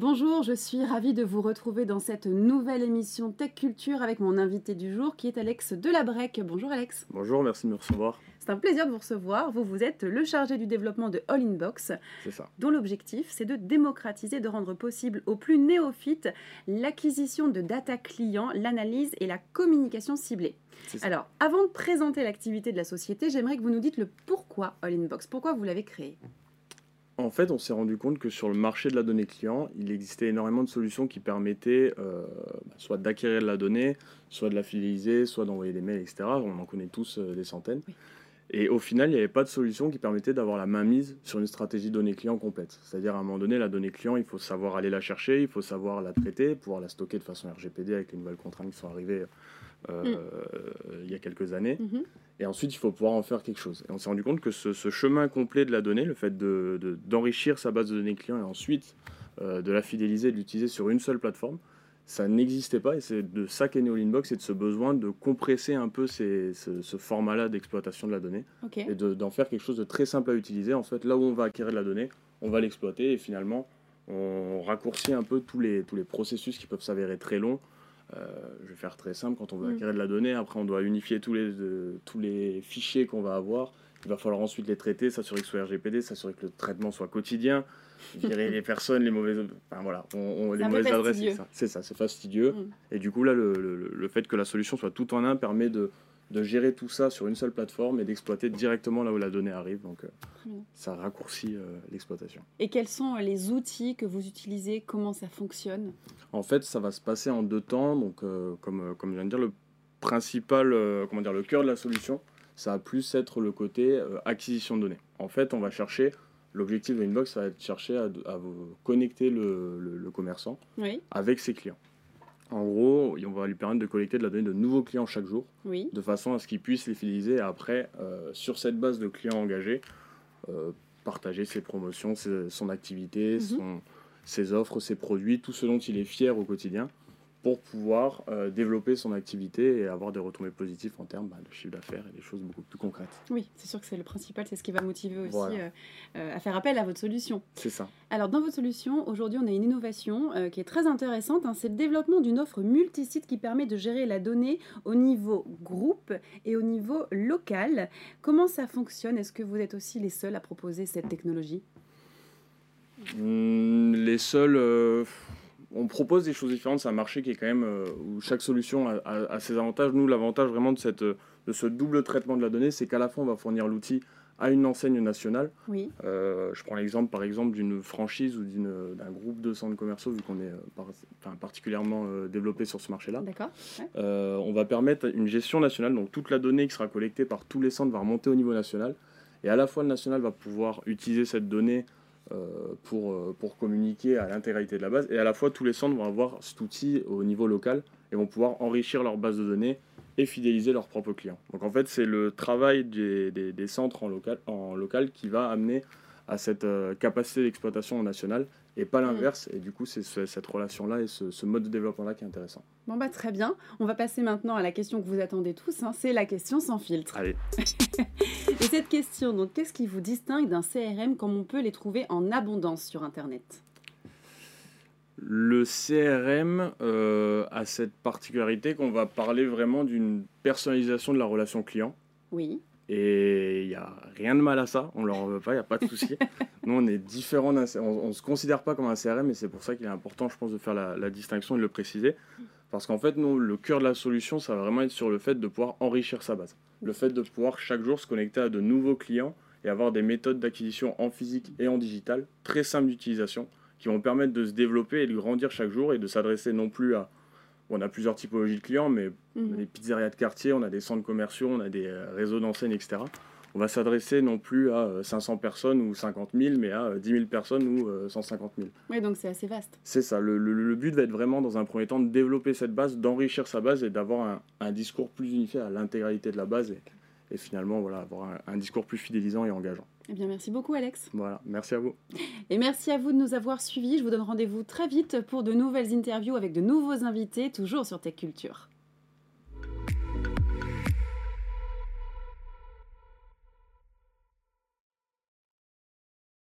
bonjour, je suis ravie de vous retrouver dans cette nouvelle émission Tech Culture avec mon invité du jour qui est Alex Delabrec. Bonjour Alex. Bonjour, merci de me recevoir. C'est un plaisir de vous recevoir. Vous, vous êtes le chargé du développement de All Inbox, dont l'objectif, c'est de démocratiser, de rendre possible aux plus néophytes l'acquisition de data clients, l'analyse et la communication ciblée. Alors, avant de présenter l'activité de la société, j'aimerais que vous nous dites le pourquoi All Inbox, pourquoi vous l'avez créé? En fait, on s'est rendu compte que sur le marché de la donnée client, il existait énormément de solutions qui permettaient euh, bah, soit d'acquérir de la donnée, soit de la fidéliser, soit d'envoyer des mails, etc. On en connaît tous euh, des centaines. Et au final, il n'y avait pas de solution qui permettait d'avoir la main mise sur une stratégie donnée client complète. C'est-à-dire, à un moment donné, la donnée client, il faut savoir aller la chercher, il faut savoir la traiter, pouvoir la stocker de façon RGPD avec les nouvelles contraintes qui sont arrivées euh, mm. il y a quelques années. Mm-hmm. Et ensuite, il faut pouvoir en faire quelque chose. Et on s'est rendu compte que ce, chemin complet de la donnée, le fait d'enrichir de, sa base de données client et ensuite euh, de la fidéliser, de l'utiliser sur une seule plateforme, ça n'existait pas. Et c'est de ça qu'est né Inbox et de ce besoin de compresser un peu ce, format-là d'exploitation de la donnée et d'en faire quelque chose de très simple à utiliser. En fait, là où on va acquérir de la donnée, on va l'exploiter et finalement, on raccourcit un peu tous les, tous les processus qui peuvent s'avérer très longs je vais faire très simple, quand on veut mm. acquérir de la donnée, après on doit unifier tous les, tous les fichiers qu'on va avoir. Il va falloir ensuite les traiter, s'assurer que ce soit RGPD, s'assurer que le traitement soit quotidien, virer les personnes, les mauvaises, enfin, voilà, on, les mauvaises adresses, c'est ça, c'est fastidieux. Mm. Et du coup là, le, le, fait que la solution soit tout en un permet de, de gérer tout ça sur une seule plateforme et d'exploiter directement là où la donnée arrive. Donc, euh, ça raccourcit euh, l'exploitation. Et quels sont euh, les outils que vous utilisez? Comment ça fonctionne? En fait, ça va se passer en deux temps. Donc, comme, comme je viens de dire, le principal, comment dire, le cœur de la solution, ça va plus être le côté acquisition de données. En fait, on va chercher L'objectif de Inbox, ça va être de chercher à, à connecter le, le, commerçant avec ses clients. En gros, on va lui permettre de collecter de la donnée de nouveaux clients chaque jour, de façon à ce qu'il puisse les fidéliser et après, euh, sur cette base de clients engagés, euh, partager ses promotions, son activité, mhm. ses offres, ses produits, tout ce dont il est fier au quotidien pour pouvoir euh, développer son activité et avoir des retombées positives en termes bah, de chiffre d'affaires et des choses beaucoup plus concrètes. Oui, c'est sûr que c'est le principal, c'est ce qui va motiver aussi euh, euh, à faire appel à votre solution. C'est ça. Alors dans votre solution, aujourd'hui on a une innovation qui est très intéressante, hein, c'est le développement d'une offre multisite qui permet de gérer la donnée au niveau groupe et au niveau local. Comment ça fonctionne? Est-ce que vous êtes aussi les seuls à proposer cette technologie? Mmh, Les seuls on propose des choses différentes. C'est un marché qui est quand même euh, où chaque solution a, ses avantages. Nous, l'avantage vraiment de, cette, de ce double traitement de la donnée, c'est qu'à la fois on va fournir l'outil à une enseigne nationale. Oui. Euh, je prends l'exemple par exemple d'une franchise ou d'un groupe de centres commerciaux, vu qu'on est euh, particulièrement développé sur ce marché-là. D'accord. on va permettre une gestion nationale, donc toute la donnée qui sera collectée par tous les centres va remonter au niveau national. Et à la fois le national va pouvoir utiliser cette donnée pour, euh, pour communiquer à l'intégralité de la base. Et à la fois, tous les centres vont avoir cet outil au niveau local et vont pouvoir enrichir leur base de données et fidéliser leurs propres clients. Donc en fait, c'est le travail des, centres en en local qui va amener à cette euh, capacité d'exploitation nationale et pas mm. l'inverse. Et du coup, c'est cette relation-là et ce, mode de développement-là qui est intéressant. Bon, bah très bien. On va passer maintenant à la question que vous attendez tous. Hein. C'est la question sans filtre. Allez. et cette question, donc, qu'est-ce qui vous distingue d'un CRM comme on peut les trouver en abondance sur Internet? Le CRM euh, a cette particularité qu'on va parler vraiment d'une personnalisation de la relation client. Oui. Et il n'y a rien de mal à ça, on ne leur en veut pas, il n'y a pas de souci. Nous, on est différents, on ne se considère pas comme un CRM et c'est pour ça qu'il est important, je pense, de faire la, distinction et de le préciser. Parce qu'en fait, nous, le cœur de la solution, ça va vraiment être sur le fait de pouvoir enrichir sa base. Le fait de pouvoir chaque jour se connecter à de nouveaux clients et avoir des méthodes d'acquisition en physique et en digital très simples d'utilisation qui vont permettre de se développer et de grandir chaque jour et de s'adresser non plus à on a plusieurs typologies de clients, mais on a mhm. des pizzerias de quartier, on a des centres commerciaux, on a des euh, réseaux d'enseignes, etc. On va s'adresser non plus à 500 euh, personnes ou 50 000, mais à 10 euh, 000 personnes ou 150 000. Oui, donc c'est assez vaste. C'est ça. Le, but va être vraiment, dans un premier temps, de développer cette base, d'enrichir sa base et d'avoir un, discours plus unifié à l'intégralité de la base et, finalement voilà, avoir un discours plus fidélisant et engageant. Eh bien, merci beaucoup, Alex. Voilà, merci à vous. Et merci à vous de nous avoir suivis. Je vous donne rendez-vous très vite pour de nouvelles interviews avec de nouveaux invités, toujours sur Tech Culture.